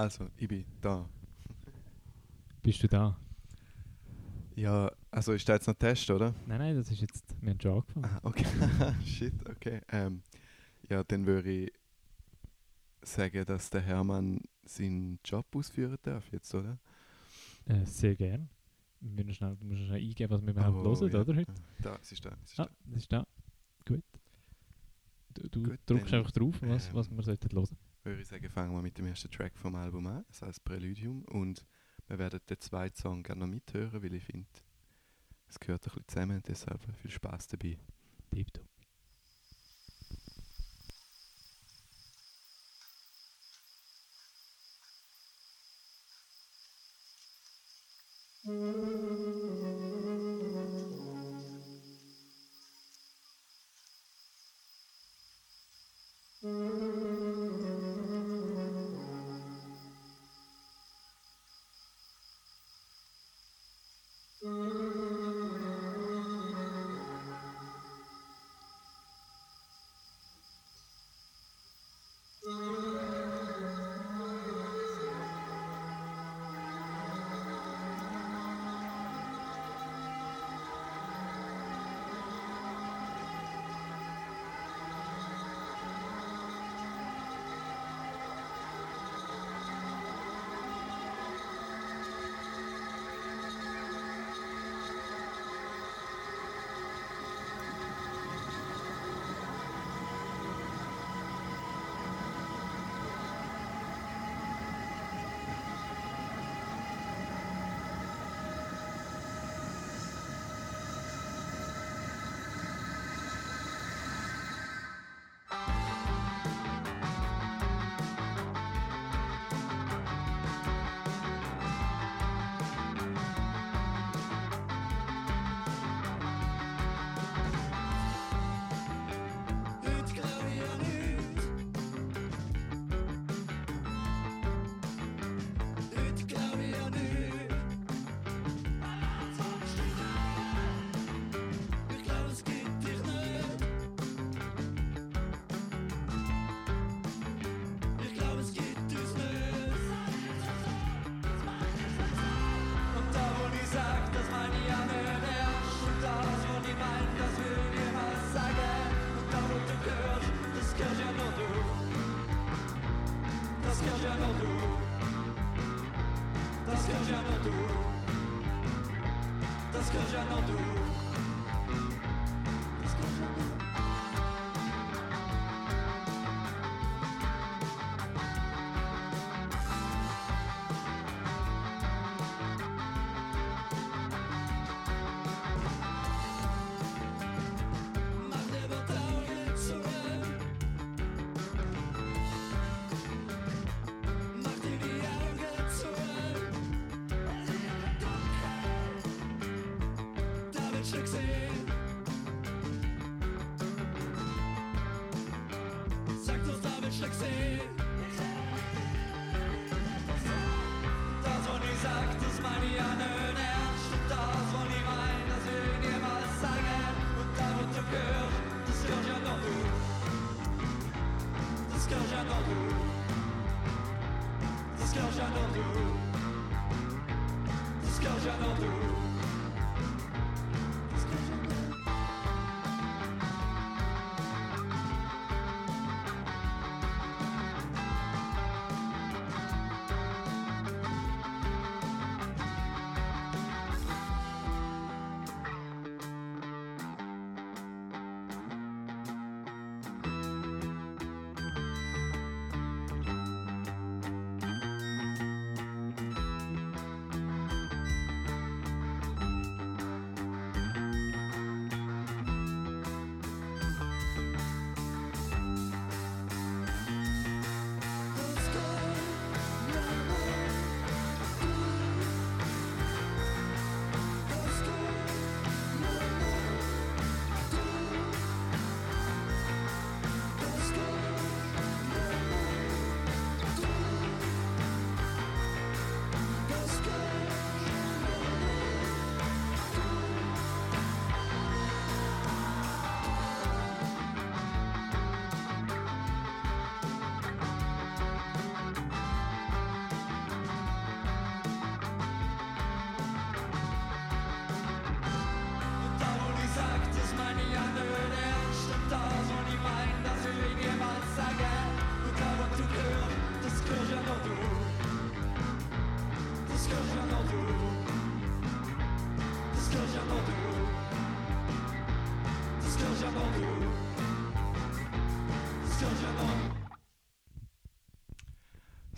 Also, ich bin da. Bist du da? Ja, also ist das jetzt noch Test, oder? Nein, nein, das ist jetzt. Wir haben schon angefangen. Ah, okay. Shit, okay. Ähm, ja, dann würde ich sagen, dass der Hermann seinen Job ausführen darf jetzt, oder? Äh, sehr gern. Wir müssen schnell, du musst schnell eingeben, was wir überhaupt Oh, hören, ja. oder? Heute? Da, es ist da. Es ist Ah, da. das ist da. Gut. Du, du Gut, drückst einfach drauf, was, ähm, was wir sollten hören. Würde ich sagen, fangen wir mit dem ersten Track vom Album an. Das heißt Präludium. Und wir werden den zweiten Song gerne noch mithören, weil ich finde, es gehört ein bisschen zusammen. Deshalb viel Spaß dabei. Tipptopp.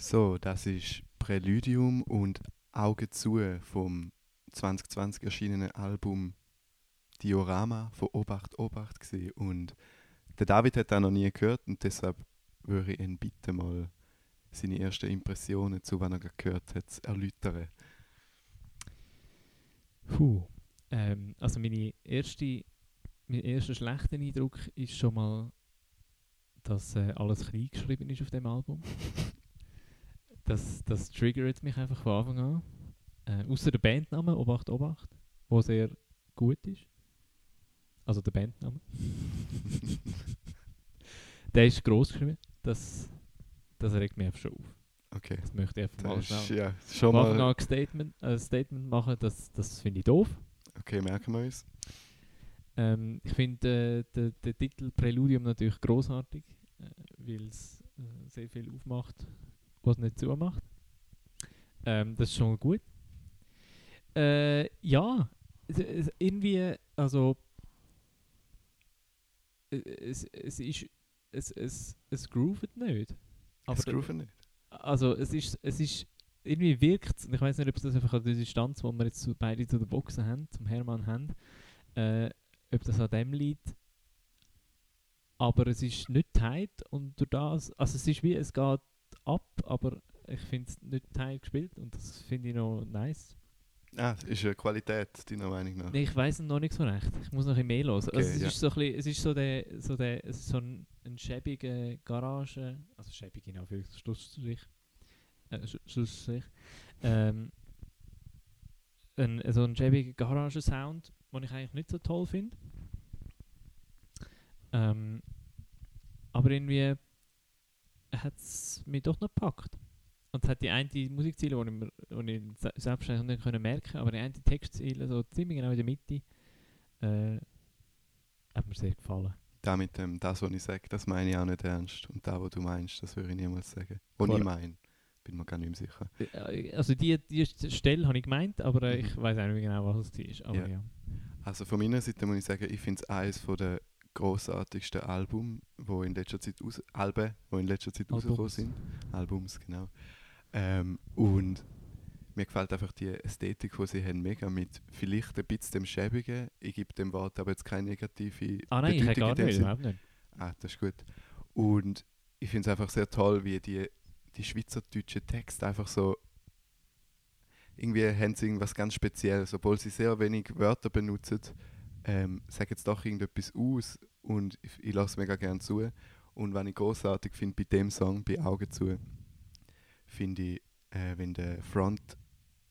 So, das ist Präludium und Augen zu vom 2020 erschienenen Album Diorama von Obacht Obacht gesehen und der David hat das noch nie gehört und deshalb würde ich ihn bitten mal seine ersten Impressionen zu was er gehört hat zu erläutern. Puh. Ähm, also meine erste, mein erster schlechter Eindruck ist schon mal, dass äh, alles klein geschrieben ist auf dem Album. das, das triggert mich einfach von Anfang an. Äh, Außer der Bandname Obacht Obacht, wo sehr gut ist. Also der Bandname. der ist gross geschrieben. Das, das regt mich einfach schon auf. Okay. Das möchte ich einfach mal schnell ja schon mal. ein Statement, ein Statement machen. Das, das finde ich doof. Okay, merken wir uns. Ähm, ich finde äh, der Titel Präludium natürlich großartig, äh, weil es äh, sehr viel aufmacht, was nicht zumacht. Ähm, das ist schon gut. Äh, ja, irgendwie, also äh, es, es ist, es, es, es groovet nicht. Aber es der- grooven nicht. also es ist, es ist irgendwie wirkt ich weiß nicht, ob es das einfach an der Distanz, die wir jetzt beide zu den Boxen haben, zum Hermann haben, äh, ob das an dem liegt. Aber es ist nicht tight und durch das, also es ist wie, es geht ab, aber ich finde es nicht tight gespielt und das finde ich noch nice. Ah, ist eine Qualität, deiner Meinung nach. Nee, ich weiß noch nicht so recht. Ich muss noch ein mehr hören. Okay, also es ja. ist so ein bisschen, es ist so der, so der, es ist so ein, ein schäbiger Garage, also schäbig in Anführungsstrich, äh, Schlussstrich, ähm, ein, so ein schäbiger Garagensound, den ich eigentlich nicht so toll finde. Ähm, aber irgendwie hat es mich doch noch gepackt. Und es hat die eine Musikziele, die ich, mir- die ich se- selbstständig nicht können merken aber die eine Textziele, so ziemlich genau in der Mitte, äh, hat mir sehr gefallen. Da mit dem, das, was ich sage, das meine ich auch nicht ernst. Und das, was du meinst, das würde ich niemals sagen. Was ich meine, bin mir gar nicht mehr sicher. Äh, Also die, die Stelle habe ich gemeint, aber äh, Mhm. ich weiß auch nicht mehr genau, was es war. Aber Ja. ja. Also von meiner Seite muss ich sagen, ich finde es eines der grossartigsten Album, wo in letzter Zeit raus Alben, wo in letzter Zeit Albums. rausgekommen sind. Albums, genau. Ähm, und mir gefällt einfach die Ästhetik, die sie haben, mega mit vielleicht ein bisschen dem Schäbigen. Ich gebe dem Wort aber jetzt keine negative Ah nein, ich habe Bedeutung gar in dem nicht, überhaupt nicht. Ah, das ist gut. Und ich finde es einfach sehr toll, wie die, die schweizerdeutschen Texte einfach so. Irgendwie haben sie irgendwas ganz Spezielles, obwohl sie sehr wenig Wörter benutzen, ähm, sagen jetzt doch irgendetwas aus und ich, ich lasse mega gerne zu. Und was ich großartig finde bei dem Song, bei Augen zu, finde ich, äh, wenn der Front,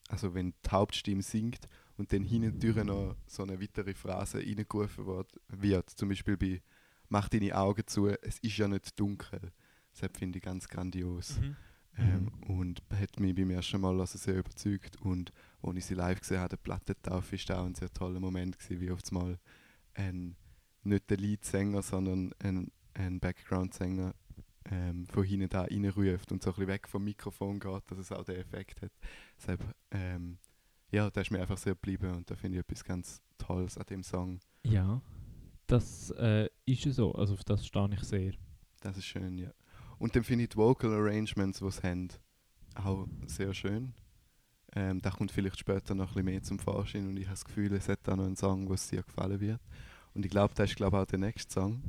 also wenn die Hauptstimme singt und dann hinten noch so eine weitere Phrase reingerufen wird, wird, zum Beispiel bei mach deine Augen zu, es ist ja nicht dunkel. Das finde ich ganz grandios. Mhm. Ähm, und hat mich beim ersten Mal also sehr überzeugt. Und als ich sie live gesehen habe, der Plattentaufe, war auch ein sehr toller Moment, gewesen, wie oft mal ein, nicht der Leadsänger, sondern ein, ein Background-Sänger ähm, von hinten da reinruft und so ein bisschen weg vom Mikrofon geht, dass es auch den Effekt hat. Deshalb, ähm, ja, da ist mir einfach sehr geblieben und da finde ich etwas ganz Tolles an dem Song. Ja, das äh, ist so. Also auf das stehe ich sehr. Das ist schön, ja. Und dann finde ich die Vocal Arrangements, die sie haben, auch sehr schön. Ähm, da kommt vielleicht später noch ein bisschen mehr zum Vorschein und ich habe das Gefühl, es hat auch noch einen Song, der sehr gefallen wird. Und ich glaube, das ist glaube auch der nächste Song.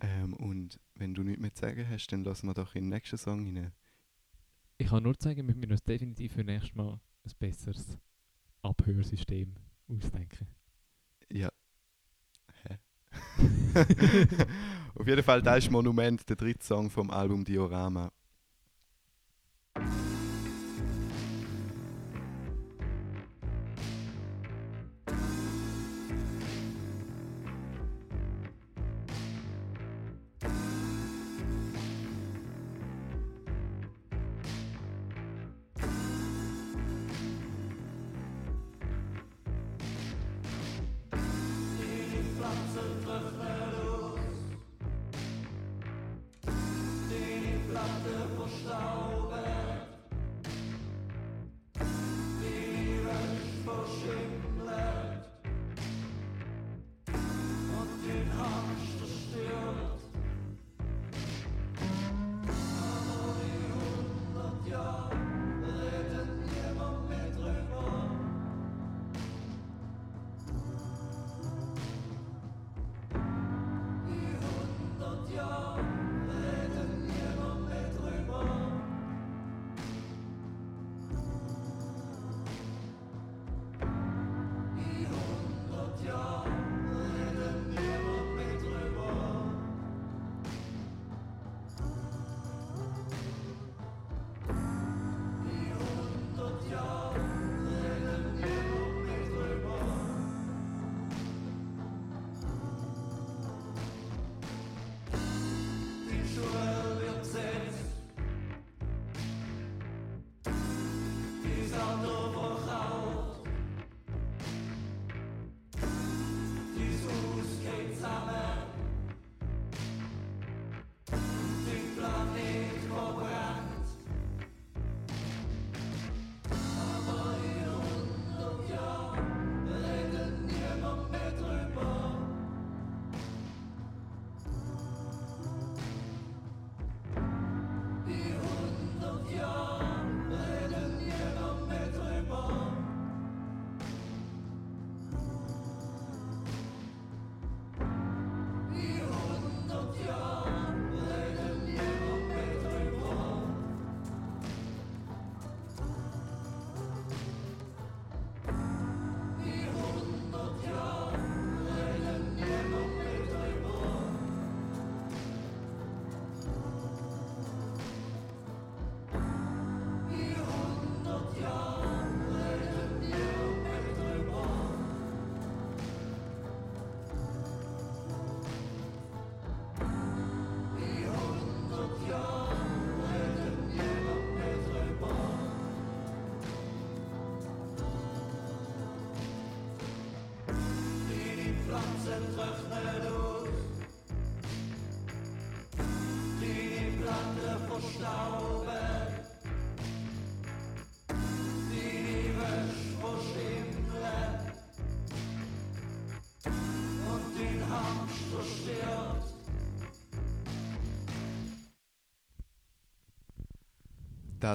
Ähm, und wenn du nichts mehr zu sagen hast, dann lassen wir doch in den nächsten Song hinein. Ich kann nur sagen, wir müssen uns definitiv für nächstes Mal ein besseres Abhörsystem ausdenken. Ja. Hä? Auf jeden Fall, da ist Monument, der dritte Song vom Album Diorama.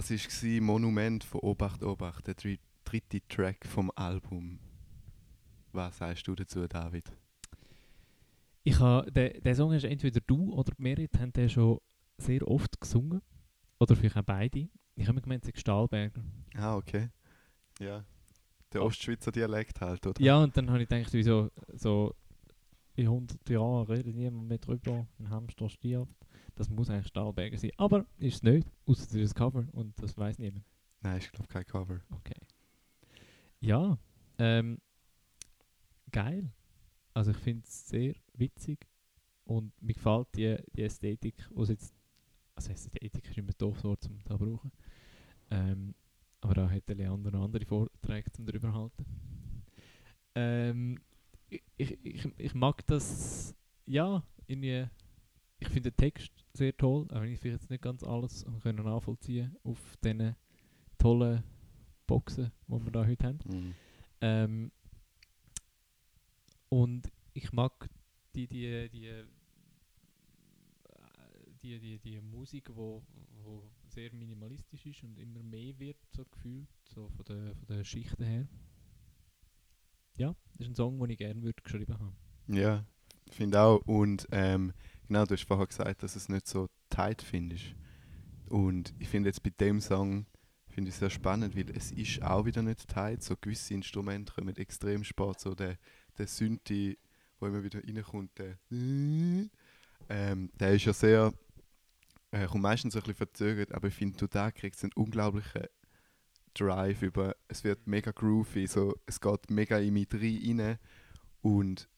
Das war Monument von Obacht Obacht, der dri- dritte Track vom Album. Was sagst du dazu, David? Ich habe, der, der Song hast entweder du oder Merit haben den schon sehr oft gesungen. Oder vielleicht auch beide. Ich habe mir gemeint, es Stahlberger. Ah, okay. Ja. Der Oh. Ostschweizer Dialekt halt, oder? Ja, und dann habe ich gedacht, wieso so in 100 Jahren redet niemand mehr drüber, ein Hamster stirbt. Das muss eigentlich Stahlberger sein. Aber ist es nicht, außer ein Cover und das weiß niemand. Nein, ich glaube kein Cover. Okay. Ja, ähm, geil. Also ich finde es sehr witzig und mir gefällt die, die Ästhetik, was jetzt, also Ästhetik ist immer ein doofes Wort zum da brauchen. Ähm, aber da hätte Leander noch andere Vorträge zum darüber halten. Ähm, ich, ich, ich, ich mag das, ja, irgendwie, ich finde den Text sehr toll, auch wenn ich vielleicht jetzt nicht ganz alles können nachvollziehen auf diesen tollen Boxen, die wir da heute haben. Mhm. Ähm, und ich mag die, die, die, die, die, die Musik, wo, wo sehr minimalistisch ist und immer mehr wird, so gefühlt, so von der, von der Schichten her. Ja, das ist ein Song, den ich gerne würde geschrieben haben. Ja, finde auch. Und ähm, genau, du hast vorher gesagt, dass es nicht so tight findest. Und ich finde jetzt bei dem Song finde ich sehr spannend, weil es ist auch wieder nicht tight. So gewisse Instrumente kommen extrem spät. So der, der Synthi, wo immer wieder reinkommt, der, ähm, der ist ja sehr, äh, kommt meistens ein bisschen verzögert, aber ich finde, du da kriegst einen unglaublichen Drive über, es wird mega groovy, so, es geht mega in mich rein und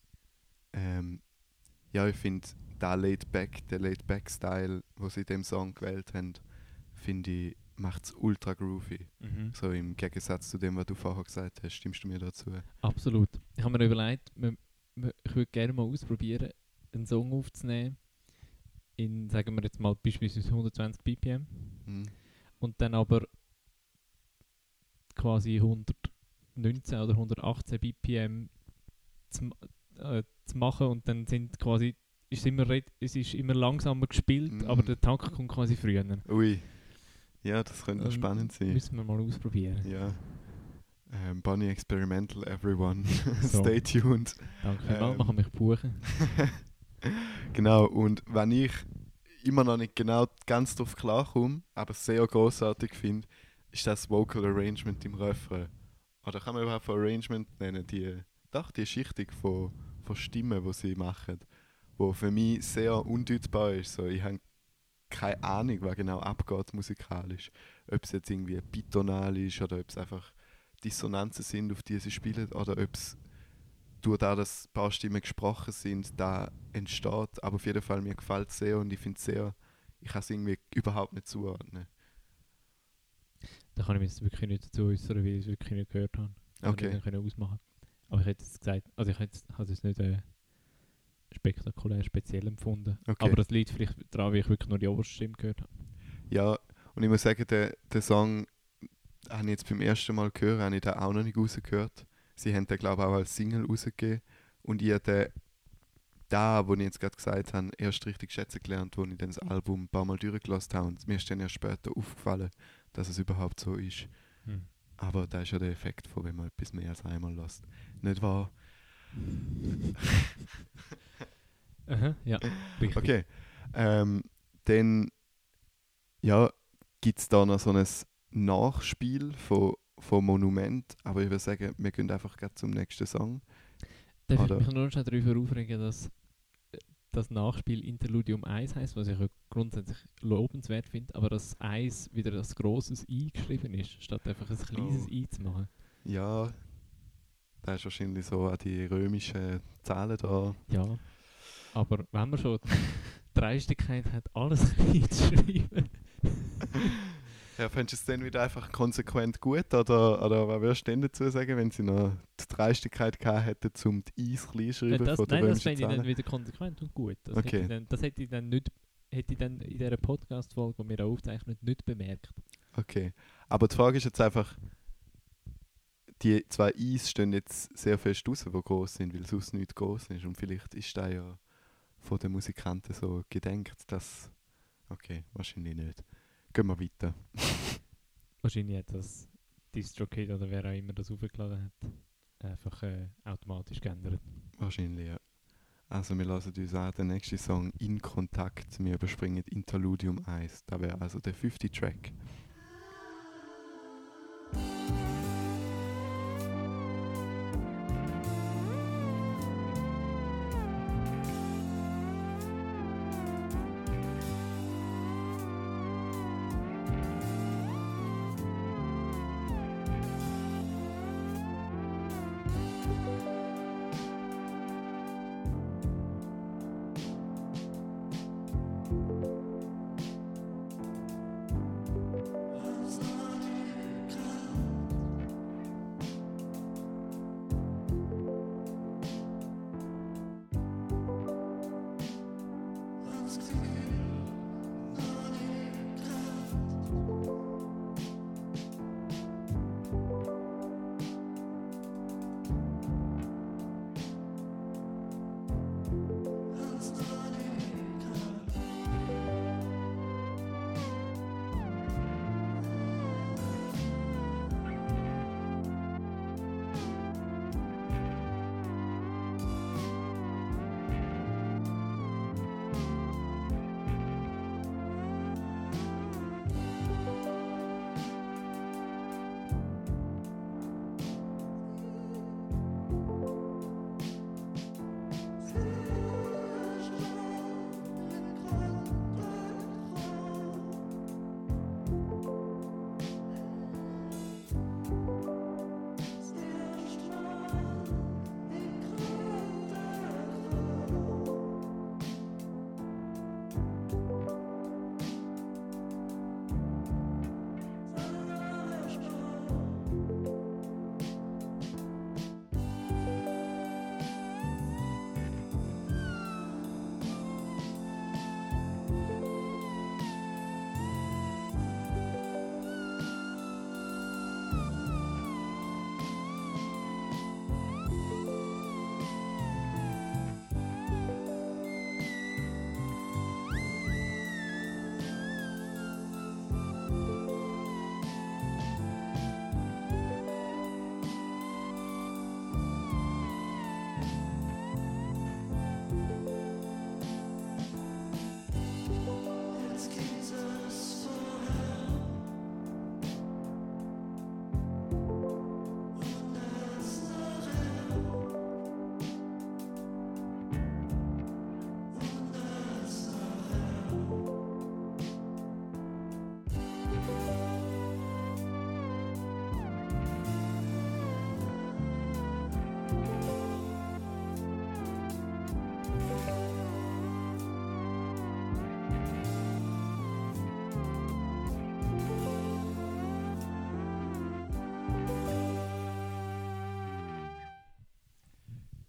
ähm, ja, ich finde, der Laid Back, der Laid Back Style, den sie in dem Song gewählt haben, finde ich, macht es ultra groovy. So im Gegensatz zu dem, was du vorher gesagt hast, stimmst du mir dazu? Absolut. Ich habe mir überlegt, ich würde gerne mal ausprobieren, einen Song aufzunehmen in, sagen wir jetzt mal, beispielsweise 120 BPM Hm? und dann aber quasi 119 oder 118 BPM zu, äh, zu machen und dann sind quasi ist es, immer, es ist immer langsamer gespielt, Mhm. aber der Takt kommt quasi früher. Ui. Ja, das könnte Ähm, spannend sein. Müssen wir mal ausprobieren. Ja. Ähm, Bonnie Experimental, everyone. So. Stay tuned. Danke Ähm. man kann mich buchen. genau, und wenn ich immer noch nicht genau ganz drauf klarkomme, aber sehr großartig finde, ist das Vocal Arrangement im Refrain. Oder kann man überhaupt Arrangement nennen? Die, doch, die Schichtung von, von Stimmen, die sie machen, wo für mich sehr undeutbar ist. So, ich habe keine Ahnung, was genau abgeht musikalisch. Ob es jetzt irgendwie bitonal ist oder ob es einfach Dissonanzen sind, auf die sie spielen, oder ob es durch da, dass ein paar Stimmen gesprochen sind, da entsteht. Aber auf jeden Fall, mir gefällt es sehr und ich finde es sehr, ich kann es irgendwie überhaupt nicht zuordnen. Da kann ich mich jetzt wirklich nicht dazu äußern, weil ich es wirklich nicht gehört habe. Ich Okay. hätte können ausmachen. Aber ich hätte es gesagt, also ich hätte habe es nicht äh, spektakulär speziell empfunden. Okay. Aber das liegt vielleicht daran, wie ich wirklich nur die oberste Stimme gehört habe. Ja, und ich muss sagen, der, der Song habe ich jetzt beim ersten Mal gehört, habe ich den auch noch nicht rausgehört. Sie haben den, glaube ich, auch als Single rausgegeben. Und ich habe den, da, wo ich jetzt gerade gesagt habe, erst richtig schätzen gelernt, als ich dann das Album ein paar Mal durchgelassen habe. Und mir ist dann erst später aufgefallen, dass es überhaupt so ist. Aber da ist ja der Effekt von, wenn man etwas mehr als einmal lässt. Nicht wahr? Aha, ja, richtig. Okay. Ähm, dann ja, gibt es da noch so ein Nachspiel von, von Monument, aber ich würde sagen, wir gehen einfach gleich zum nächsten Song. Darf Oder- ich mich nur schnell darüber aufregen, dass äh, das Nachspiel Interludium 1 heißt, was ich ja grundsätzlich lobenswert finde, aber dass 1 wieder als grosses I geschrieben ist, statt einfach ein kleines Oh. I zu machen. Ja, da ist wahrscheinlich so an die römischen Zahlen da. Ja, aber wenn man schon die Dreistigkeit hat, alles klein zu schreiben, Ja, fändest du es dann wieder einfach konsequent gut oder, oder was würdest du denn dazu sagen, wenn sie noch die Dreistigkeit gehabt hätten, um die Eis klein zu schreiben das, von der nein, das fände ich dann wieder konsequent und gut. Das, hätte, Okay. ich dann, das hätte ich dann nicht hätte ich dann in dieser Podcast-Folge, die wir aufzeichnen, nicht bemerkt. Okay. Aber die Frage ist jetzt einfach, die zwei Eis stehen jetzt sehr fest raus, die groß sind, weil sonst nichts groß ist. Und vielleicht ist da ja von den Musikanten so gedenkt, dass. Okay, wahrscheinlich nicht. Gehen wir weiter. Wahrscheinlich hat das DistroKid oder wer auch immer das aufgeladen hat, einfach äh, automatisch geändert. Wahrscheinlich, ja. Also, wir lassen uns an den nächsten Song In Kontakt. Wir überspringen Interludium 1. Da wäre also der fünfte Track.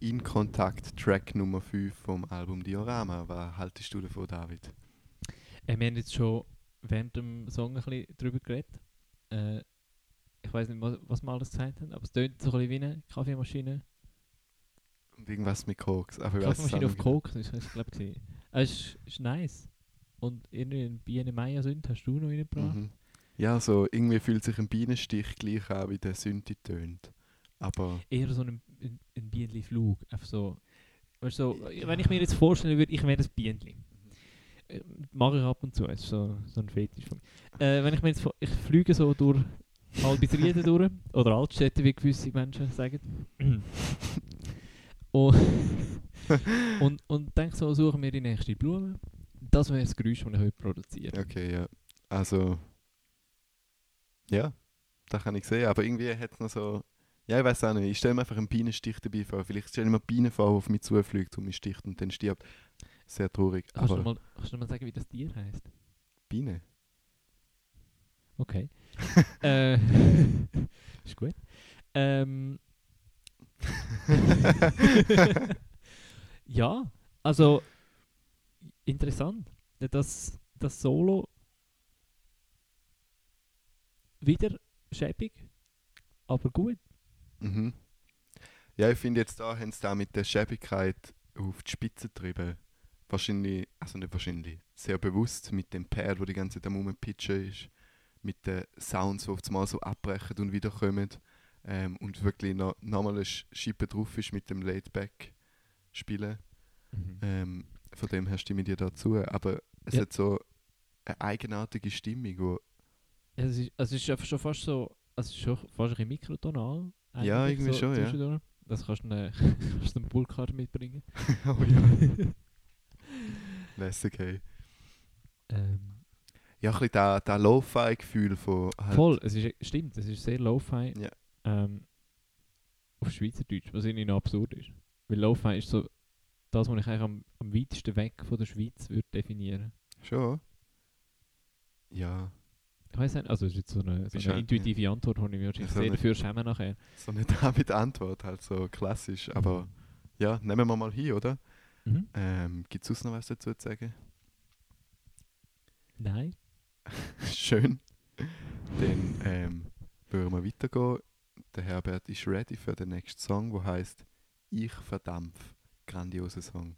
In Kontakt, Track Nummer 5 vom Album Diorama. Was haltest du davon, David? Äh, wir haben jetzt schon während dem Song ein bisschen darüber geredet. Äh, ich weiß nicht, was, was wir alles gesagt haben, aber es tönt so ein bisschen wie eine Kaffeemaschine. Und irgendwas mit Koks. Aber Kaffeemaschine auf nicht Koks, das ist glaube ich. Äh, es ist, ist nice. Und irgendwie Biene Meier Sünd hast du noch genau. reingebracht. Mhm. Ja, so irgendwie fühlt sich ein Bienenstich gleich an, wie der Synthi tönt. Aber Eher so ein, ein, ein Bienenflug. So. Weißt, so, wenn ich mir jetzt vorstellen würde, ich wäre das Bienenli. Äh, Mache ich ab und zu, das ist so, so ein Fetisch von mir. Äh, wenn ich mir jetzt ich fliege so durch Albisrieden durch, oder Altstädte, wie gewisse Menschen sagen. und, und, und denke so, suchen wir die nächste Blume. Das wäre das Geräusch, das ich heute produziere. okay, ja. Also, ja, das kann ich sehen. Aber irgendwie hat es noch so. Ja, ich weiß auch nicht. Ich stelle mir einfach einen Bienenstich dabei vor. Vielleicht stelle ich mir eine Biene vor, die auf mich zufliegt und mich sticht und dann stirbt. Sehr traurig. Kannst du, mal, kannst du mal sagen, wie das Tier heißt? Biene. Okay. äh, ist gut. Ähm, ja, also interessant. Das, das Solo wieder schäbig, aber gut. Mhm. Ja, ich finde jetzt da haben sie da mit der Schäbigkeit auf die Spitze getrieben. Wahrscheinlich, also nicht wahrscheinlich, sehr bewusst mit dem Pad, wo die ganze Zeit am Rumpitchen ist, mit den Sounds, die auf einmal so abbrechen und wiederkommen ähm, und wirklich noch, nochmal eine Sch- Schippe drauf ist mit dem Laidback spielen. Ähm, von dem her stimme ich dir dazu. Aber es Ja. hat so eine eigenartige Stimmung, wo Ja, es, ist, es ist einfach schon fast so, es ist schon fast ein bisschen mikrotonal. Ja, irgendwie schon, ja. Das kannst du eine, kannst du eine mitbringen. oh ja, lässig, hey. ähm, Ja, ein bisschen das da Lo-Fi-Gefühl von halt, voll, es ist, stimmt, es ist sehr lo-fi. Ja. Ähm, auf Schweizerdeutsch, was irgendwie noch absurd ist. Weil lo-fi ist so das, was ich eigentlich am, am weitesten weg von der Schweiz würde definieren. Schon? Ja, weiß nicht, also es ist jetzt so eine, so eine intuitive Antwort, die ich mir wahrscheinlich so sehr dafür schämen nachher. so eine David-Antwort, halt so klassisch. Aber ja, nehmen wir mal hin, oder? Mhm. Ähm, Gibt es sonst noch was dazu zu sagen? Nein. Schön. Dann ähm, würden wir weitergehen. Der Herbert ist ready für den nächsten Song, der heißt Ich verdampf. Grandioser Song.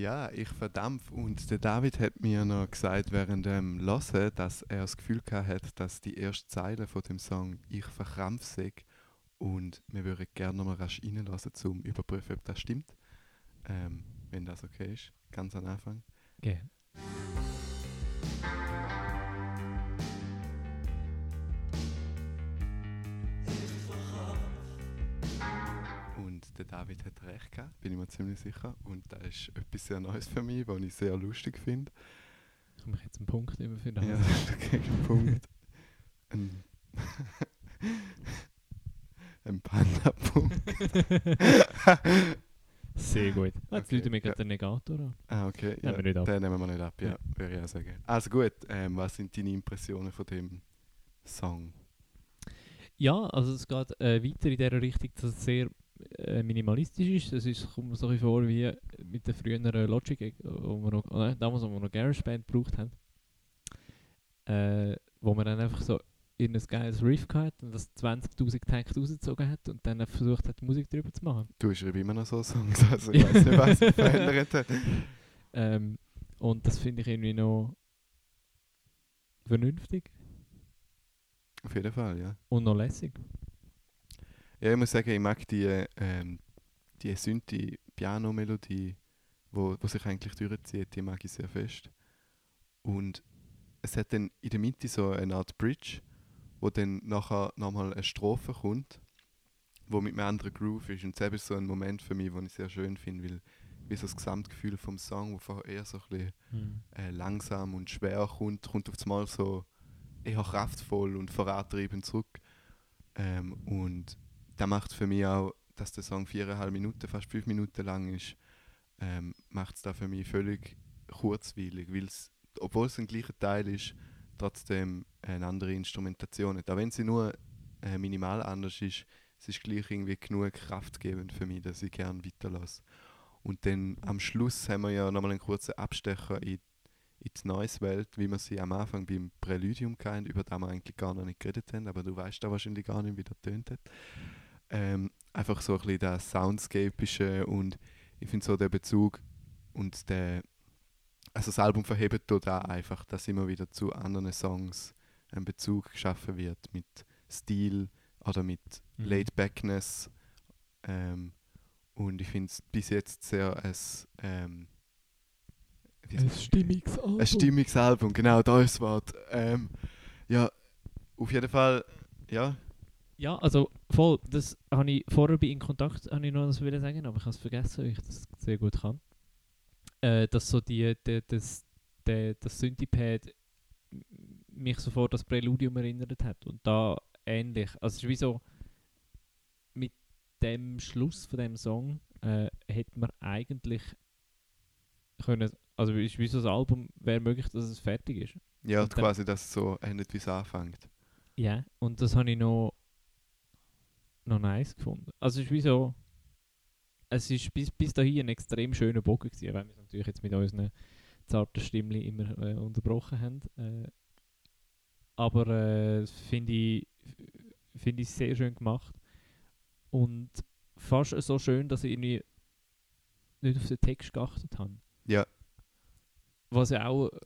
Ja, ich verdampf. Und der David hat mir noch gesagt während dem Hören, dass er das Gefühl hat, dass die erste Zeile von dem Song «Ich verkrampf» sei. Und wir würden gerne noch mal rasch reinlassen, um überprüfen, ob das stimmt. Ähm, wenn das okay ist, ganz am Anfang. Okay. David hat recht gehabt, bin ich mir ziemlich sicher. Und das ist etwas sehr Neues für mich, was ich sehr lustig finde. Ich komme jetzt einen Punkt über für das. Ja, ist der Gegenpunkt. Ein, ein Panda-Punkt. Sehr gut. Ah, Jetzt Okay, läuten mir ja. gerade den Negator an. Ah, okay. Nehmen wir nicht ab. Den nehmen wir nicht ab, ja, Ja. würde ich auch sagen. Also gut, ähm, was sind deine Impressionen von dem Song? Ja, also es geht äh, weiter in der Richtung, dass es sehr minimalistisch ist. Es ist, kommt mir so ein vor wie mit der früheren Logic, äh, wo wir noch, äh, damals, wo wir noch GarageBand gebraucht haben. Äh, wo man dann einfach so in ein geiles Riff gehabt und das 20'000 Takte rausgezogen hat und dann versucht hat, Musik drüber zu machen. Du schreibst immer noch so Songs, also ich weiß nicht, was sich verändert hat. Ähm, und das finde ich irgendwie noch vernünftig Auf jeden Fall, ja. und noch lässig. Ja, ich muss sagen, ich mag die, ähm, die Synthi-Piano-Melodie, wo, wo sich eigentlich durchzieht, die mag ich sehr fest. Und es hat dann in der Mitte so eine Art Bridge, wo dann nachher nochmal eine Strophe kommt, wo mit einem anderen Groove ist. Und das ist so ein Moment für mich, den ich sehr schön finde, weil wie so das Gesamtgefühl vom Song, wo vorher eher so ein bisschen äh, langsam und schwer kommt, kommt auf einmal so eher kraftvoll und vorantriebend zurück. Ähm, und das macht für mich auch, dass der Song viereinhalb Minuten, fast fünf Minuten lang ist, ähm, macht es da für mich völlig kurzweilig, weil es, obwohl es ein gleicher Teil ist, trotzdem eine andere Instrumentation hat. Auch wenn sie nur äh, minimal anders ist, es ist gleich irgendwie genug kraftgebend für mich, dass ich gerne weiterlasse. Und dann am Schluss haben wir ja nochmal einen kurzen Abstecher in, in die Noise-Welt, wie wir sie am Anfang beim Präludium hatten, über das wir eigentlich gar noch nicht geredet haben, aber du weißt da wahrscheinlich gar nicht, wie das tönt hat. Ähm, einfach so ein bisschen das Soundscapische und ich finde so der Bezug und der also das Album verhebt auch einfach, dass immer wieder zu anderen Songs ein Bezug geschaffen wird mit Stil oder mit Mhm. Laidbackness. Ähm, und ich finde es bis jetzt sehr ein, ähm, Ein stimmiges Album. ein stimmiges Album, genau, da ist das Wort. Ähm, ja, auf jeden Fall, ja, Ja, also voll, das habe ich vorher bei In Kontakt habe ich noch was wollen sagen, aber ich habe es vergessen, weil ich das sehr gut kann. Äh, dass so die, die das, die, das Synthipad mich sofort das Präludium erinnert hat und da ähnlich. Also es ist wie so mit dem Schluss von dem Song äh, hätte man eigentlich können, also ist wie so ein Album, wäre möglich, dass es fertig ist. ja Und quasi, dass es so endet, wie es anfängt. Ja, und das habe ich noch, noch nice gefunden. Also es ist wie so, es ist bis, bis dahin ein extrem schöner Bogen gewesen, wenn wir es natürlich jetzt mit unseren zarten Stimmen immer äh, unterbrochen haben. Äh, aber äh, finde ich, finde ich sehr schön gemacht und fast so schön, dass ich irgendwie nicht auf den Text geachtet habe. Ja, Was ja auch äh,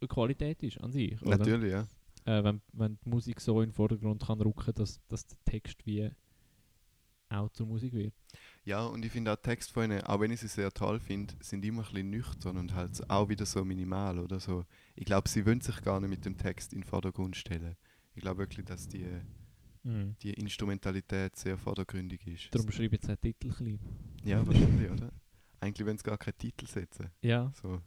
eine Qualität ist an sich. oder? natürlich, ja. äh, wenn, wenn die Musik so in den Vordergrund kann rücken, dass, dass der Text wie auch zur Musik wird. Ja, und ich finde auch die Texte von ihnen, auch wenn ich sie sehr toll finde, sind immer ein bisschen nüchtern und halt auch wieder so minimal oder so. Ich glaube, sie wollen sich gar nicht mit dem Text in den Vordergrund stellen. Ich glaube wirklich, dass die, die Instrumentalität sehr vordergründig ist. Darum schreibe ich jetzt einen Titel klein. Ja, wahrscheinlich, oder? Eigentlich wollen sie gar keinen Titel setzen. Ja, So,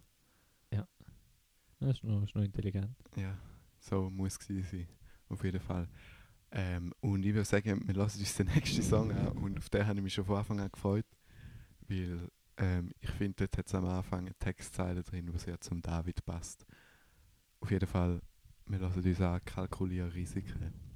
das ist noch, ist noch intelligent. ja, so muss es sein. Auf jeden Fall. Ähm, und ich würde sagen, wir lassen uns den nächsten Song an und auf den habe ich mich schon von Anfang an gefreut, weil ähm, ich finde, dort hat es am Anfang eine Textzeile drin, die sehr zum David passt. Auf jeden Fall, wir lassen uns an, kalkulieren Risiken.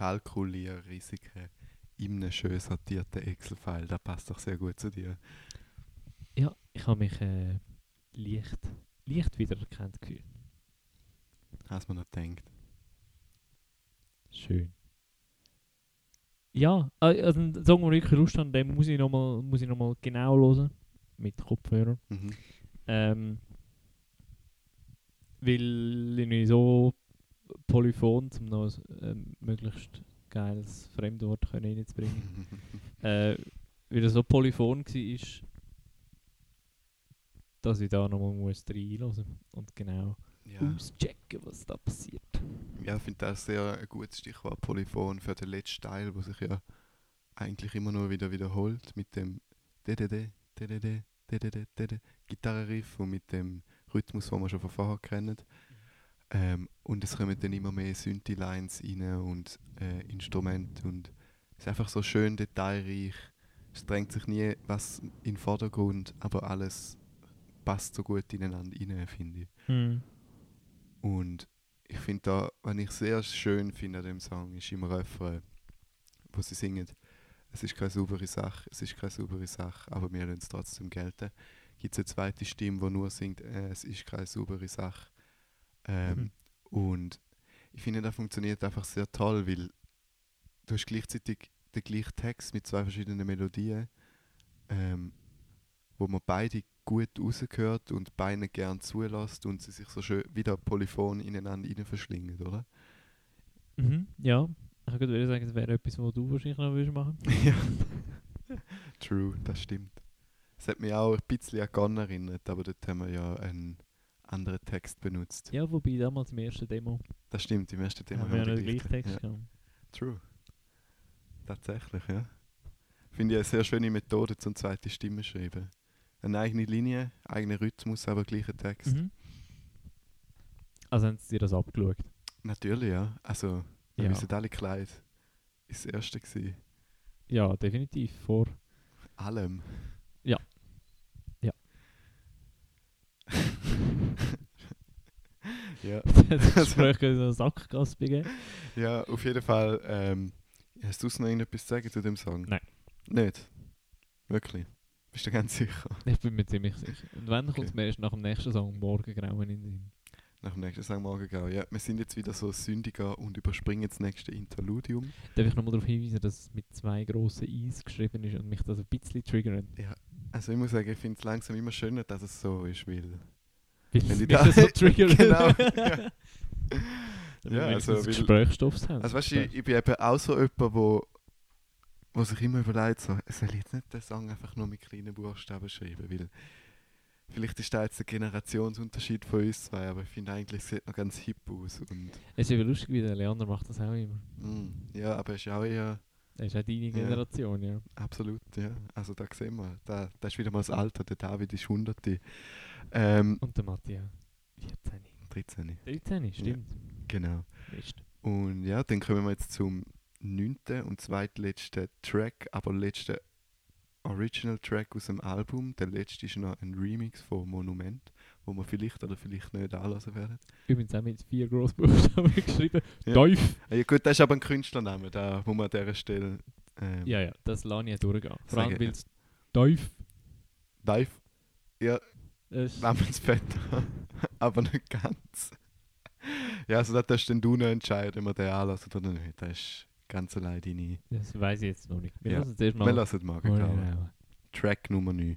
Kalkulierrisiken in einem schön sortierten Excel-File. Das passt doch sehr gut zu dir. Ja, ich habe mich äh, leicht, leicht wiedererkannt gefühlt. Hast man noch denkt. Schön. Ja, äh, also einen Song, den ich wirklich Lust habe, den muss ich nochmal noch, genau hören. Mit Kopfhörern. Mhm. Ähm, weil ich nicht so polyphon, um noch ein ähm, möglichst geiles Fremdwort können reinzubringen. äh, weil er so polyphon war, dass ich da nochmal muss reinhören und genau ja. auschecken, was da passiert. Ja, ich finde das sehr ein gutes Stichwort Polyphon für den letzten Teil, wo sich ja eigentlich immer nur wieder wiederholt mit dem DDD, DDD, DDD, DDD Gitarrenriff und mit dem Rhythmus, den wir schon von vorher kennen. Ähm, und es kommen dann immer mehr Synthi-Lines rein und äh, Instrumente und es ist einfach so schön detailreich. Es drängt sich nie was in den Vordergrund, aber alles passt so gut ineinander rein, finde ich. Hm. Und ich finde da, was ich sehr schön finde an dem Song, ist im Refrain, wo sie singen, es ist keine saubere Sache, es ist keine saubere Sache, aber wir lassen es trotzdem gelten. Gibt es eine zweite Stimme, die nur singt, äh, es ist keine saubere Sache. Ähm, Mhm. Und ich finde, das funktioniert einfach sehr toll, weil du hast gleichzeitig den gleichen Text mit zwei verschiedenen Melodien, ähm, wo man beide gut rausgehört und beide gern zulässt und sie sich so schön wieder polyphon ineinander rein verschlingen, oder? Mhm. Ja, ich würde sagen, das wäre etwas, was du wahrscheinlich noch würdest machen ja. True, das stimmt. Es hat mich auch ein bisschen an Gon erinnert, aber dort haben wir ja einen anderen Text benutzt. Ja, wobei damals im ersten Demo Das stimmt, im ersten Thema haben wir ja noch gleichen- Text Ja. gehabt. True. Tatsächlich, ja. Finde ich eine sehr schöne Methode zum zweite Stimme schreiben. Eine eigene Linie, eigener Rhythmus, aber gleicher Text. Mhm. Also haben sie dir das abgeschaut? Natürlich, ja. Also, wir Ja. wissen alle Kleid. Ist das erste gewesen. Ja, definitiv. Vor. Allem. Ja. Ja. Ja. das Gespräch könnte so Sackgasse begeben. Ja, auf jeden Fall. Ähm, hast du noch irgendetwas zu sagen zu dem Song? Nein. Nicht? Wirklich? Bist du ganz sicher? Ich bin mir ziemlich sicher. Und wenn, Okay. kommt es mir erst nach dem nächsten Song morgen grauen in den Sinn. Nach dem nächsten Song morgen gehen. Ja, wir sind jetzt wieder so sündiger und überspringen das nächste Interludium. Darf ich nochmal darauf hinweisen, dass es mit zwei grossen Is geschrieben ist und mich das ein bisschen triggert? Also ich muss sagen, ich finde es langsam immer schöner, dass es so ist, weil... Weil Wenn mich da- das so triggert. Genau, ja. Ja, also, weil- Gesprächsstoff haben. Also weißt du, ich, ich bin eben auch so jemand, wo, wo sich immer überlegt, so, soll ich jetzt nicht den Song einfach nur mit kleinen Buchstaben schreiben, weil vielleicht ist da jetzt der Generationsunterschied von uns zwei, aber ich finde eigentlich, es sieht noch ganz hip aus und Es ist eben lustig, wie der Leander macht das auch immer. mm, ja, aber es ist auch eher Das ist auch deine Generation, ja. absolut, ja, also da sehen wir, da, da ist wieder mal das Alter, der David ist hunderte, ähm, Und der Matthias. 14. 13, 13, stimmt. genau. Mist. Und ja, dann kommen wir jetzt zum neunten und zweitletzten Track, aber letzten Original Track aus dem Album. Der letzte ist noch ein Remix von Monument, wo wir vielleicht oder vielleicht nicht anlassen werden. Übrigens auch mit vier Grossbuchstaben geschrieben. Ja. Teuf! Ja gut, das ist aber ein Künstlername, da muss man an dieser Stelle... Ähm, Ja, ja, das lasse ich durchgehen. Vor allem, weil es Teuf Dive, ja, ist. Namensvetter, aber nicht ganz. Ja, also das darfst dann du noch entscheiden, ob wir den anlassen oder nicht. Das ist ganz allein deine... Das weiß ich jetzt noch nicht. Wir Ja. lassen es erst mal. Wir lassen Oh, gehen. genau. Track Nummer 9.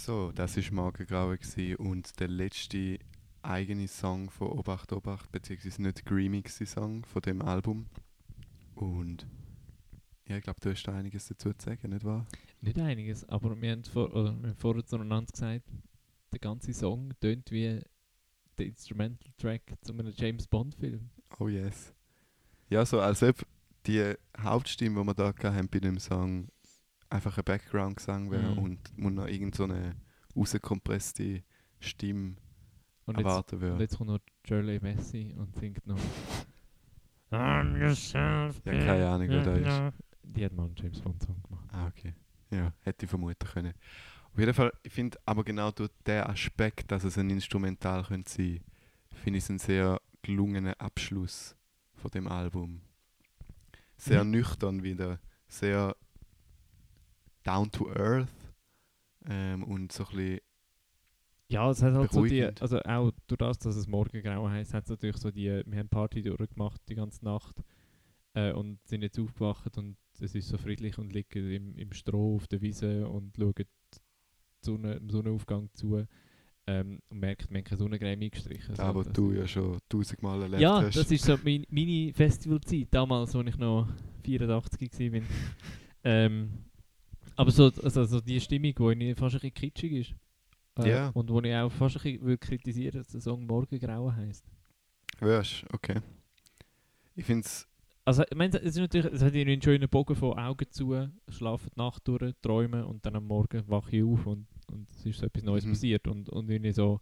So, das war Magengrauen gewesen und der letzte eigene Song von Obacht Obacht, beziehungsweise nicht der remixte Song von dem Album. Und ja, ich glaube, du hast da einiges dazu zu sagen, nicht wahr? Nicht einiges, aber wir haben, vor, oder wir haben vorher zueinander gesagt, der ganze Song tönt wie der Instrumental-Track zu einem James Bond-Film. Oh yes. Ja, so als ob die Hauptstimme, die wir da haben bei dem Song, einfach ein Background-Gesang wäre Mhm. und man noch irgend so eine rausgekompresste Stimme Und jetzt, erwarten und würde. jetzt kommt noch Shirley Messi und singt noch I'm yourself. Ja, keine Ahnung, wer da ist. Die hat mal einen James Bond-Song gemacht. Ah, okay. Ja, hätte ich vermuten können. Auf jeden Fall, ich finde aber genau durch den Aspekt, dass es ein Instrumental könnte sein finde ich es einen sehr gelungenen Abschluss von dem Album. Sehr Mhm. nüchtern wieder, sehr down to earth ähm, und so ein bisschen, Ja, es hat halt so die, also auch durch das, dass es Morgengrau heisst, hat es natürlich so die, wir haben Party durchgemacht die ganze Nacht äh, und sind jetzt aufgewacht und es ist so friedlich und liegen im, im Stroh auf der Wiese und schauen Sonne, dem Sonnenaufgang zu ähm, und merken, wir haben keine Sonnencreme eingestrichen. da, So, das du ja schon tausendmal erlebt Ja, hast. das ist so mein, meine Festivalzeit, damals, als ich noch 84 war. ähm, aber so, also, so die Stimmung, die fast ein bisschen kitschig ist. Äh, Ja. Und wo ich auch fast ein bisschen kritisieren dass der Song Morgengrauen heisst. Wirst, okay. Ich finde es, Also, ich meine, es, ist natürlich, es hat irgendwie einen schönen Bogen von Augen zu, schlafen die Nacht durch, träumen und dann am Morgen wache ich auf und, und es ist so etwas Neues Mhm. passiert. Und, und irgendwie so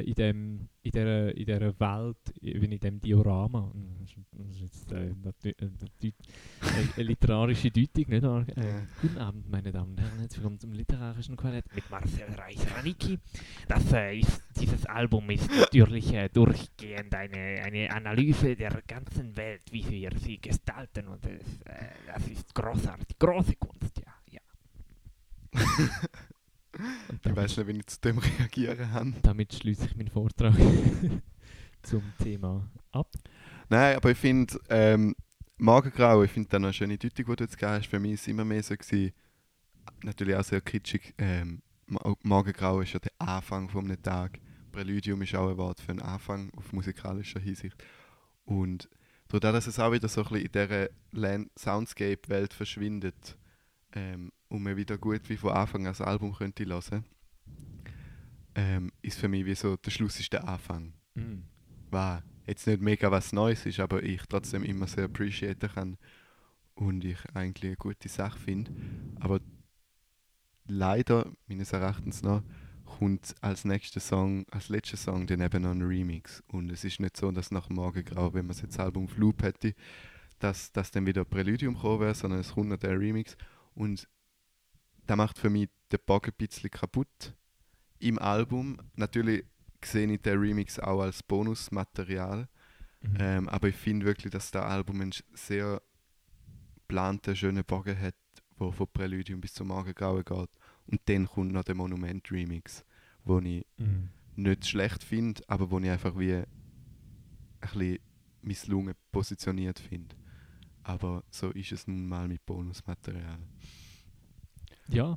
in, dem, in, dieser, in dieser Welt, wie in dem Diorama, das ist, das jetzt äh, natu- äh, äh, eine literarische Deutung, nicht wahr? Äh, Ja. Guten Abend, meine Damen und Herren, herzlich willkommen zum literarischen Quartett mit Marcel Reich-Ranicki. Das äh, ist, dieses Album ist natürlich äh, durchgehend eine, eine Analyse der ganzen Welt, wie wir sie gestalten und es, äh, das ist großartig, große Kunst, ja. ja. Und ich damit- weiß nicht, wie ich zu dem reagieren kann. Damit schließe ich meinen Vortrag zum Thema ab. Nein, aber ich finde, ähm, Magengrau, ich finde dann eine schöne Deutung, die du jetzt gegeben hast. Für mich war es immer mehr so, gewesen, natürlich auch sehr kitschig. Ähm, Ma- Magengrau ist ja der Anfang von einem Tag. Präludium ist auch ein Wort für einen Anfang auf musikalischer Hinsicht. Und dadurch, dass es auch wieder so ein bisschen in dieser Soundscape-Welt verschwindet ähm, und man wieder gut wie von Anfang an das Album könnte hören, ähm, ist für mich wie so, der Schluss ist der Anfang was jetzt nicht mega was Neues ist, aber ich trotzdem immer sehr appreciaten kann und ich eigentlich eine gute Sache finde. Aber leider, meines Erachtens nach, kommt als nächster Song, als letzter Song dann eben noch ein Remix. Und es ist nicht so, dass nach Morgengrau, wenn man jetzt das Album Loop hätte, dass, dass dann wieder Präludium kommen wäre, sondern es kommt noch der Remix. Und der macht für mich den Bogen ein bisschen kaputt im Album. Natürlich sehe ich den Remix auch als Bonusmaterial. Mhm. Ähm, aber ich finde wirklich, dass das Album einen sehr geplanten, schönen Bogen hat, wo von Präludium bis zum Morgengrauen geht. Und dann kommt noch der Monument-Remix, wo ich Mhm. nicht schlecht finde, aber wo ich einfach wie ein bisschen misslungen positioniert finde. Aber so ist es nun mal mit Bonusmaterial. Ja,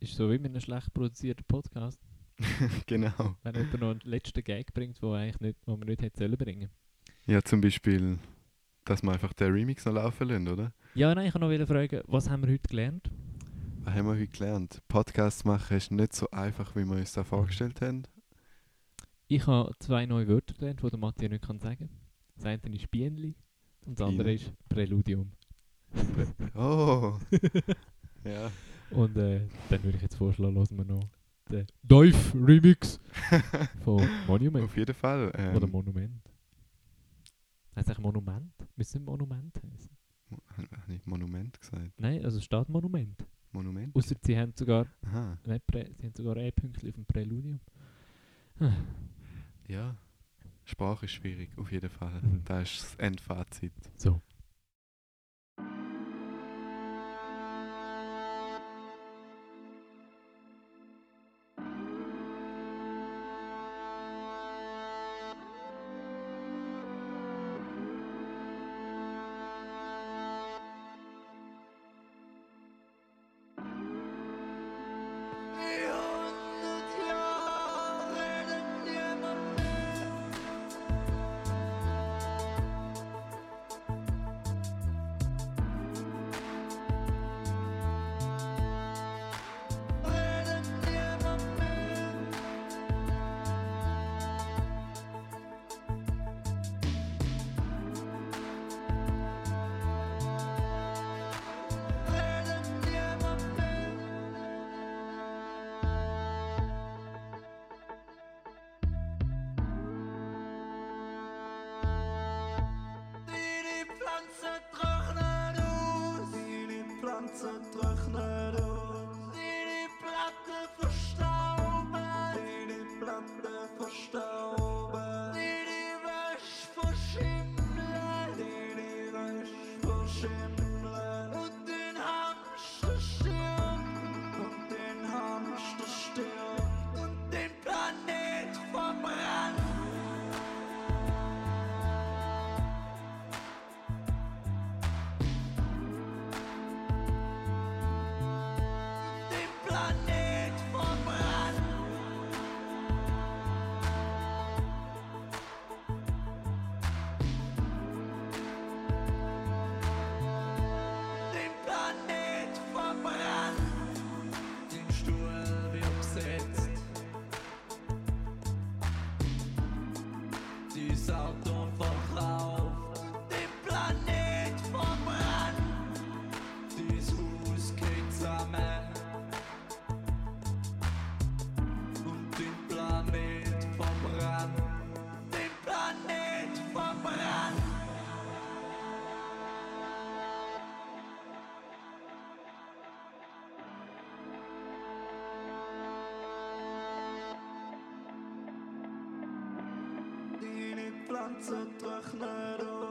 ist so wie mit einem schlecht produzierten Podcast. genau. Wenn jemand noch einen letzten Gag bringt, wo, eigentlich nicht, wo man nicht hätte sollen bringen Ja, zum Beispiel, dass wir einfach den Remix noch laufen lassen, oder? Ja, nein, ich wollte noch fragen, was haben wir heute gelernt? Was haben wir heute gelernt? Podcasts machen ist nicht so einfach, wie wir uns das vorgestellt haben. Ich habe zwei neue Wörter gelernt, die der Matthias nicht kann sagen kann. Das eine ist Bienli und das andere ist Präludium. Oh! ja. Und äh, dann würde ich jetzt vorschlagen, hören wir noch den Dive Remix von Monument. Auf jeden Fall. Ähm, Oder Monument. Heißt eigentlich Monument? Müsste Monument heißen. Mo- Habe ich Monument gesagt? Nein, also es steht Monument. Monument? Außer sie haben sogar, Aha. Prä, sie haben sogar ein Pünktchen auf dem Präludium. Ja. Sprache ist schwierig, auf jeden Fall. Mhm. Da ist das Endfazit. So. сердце трахнет Deine Pflanzen trocknen aus.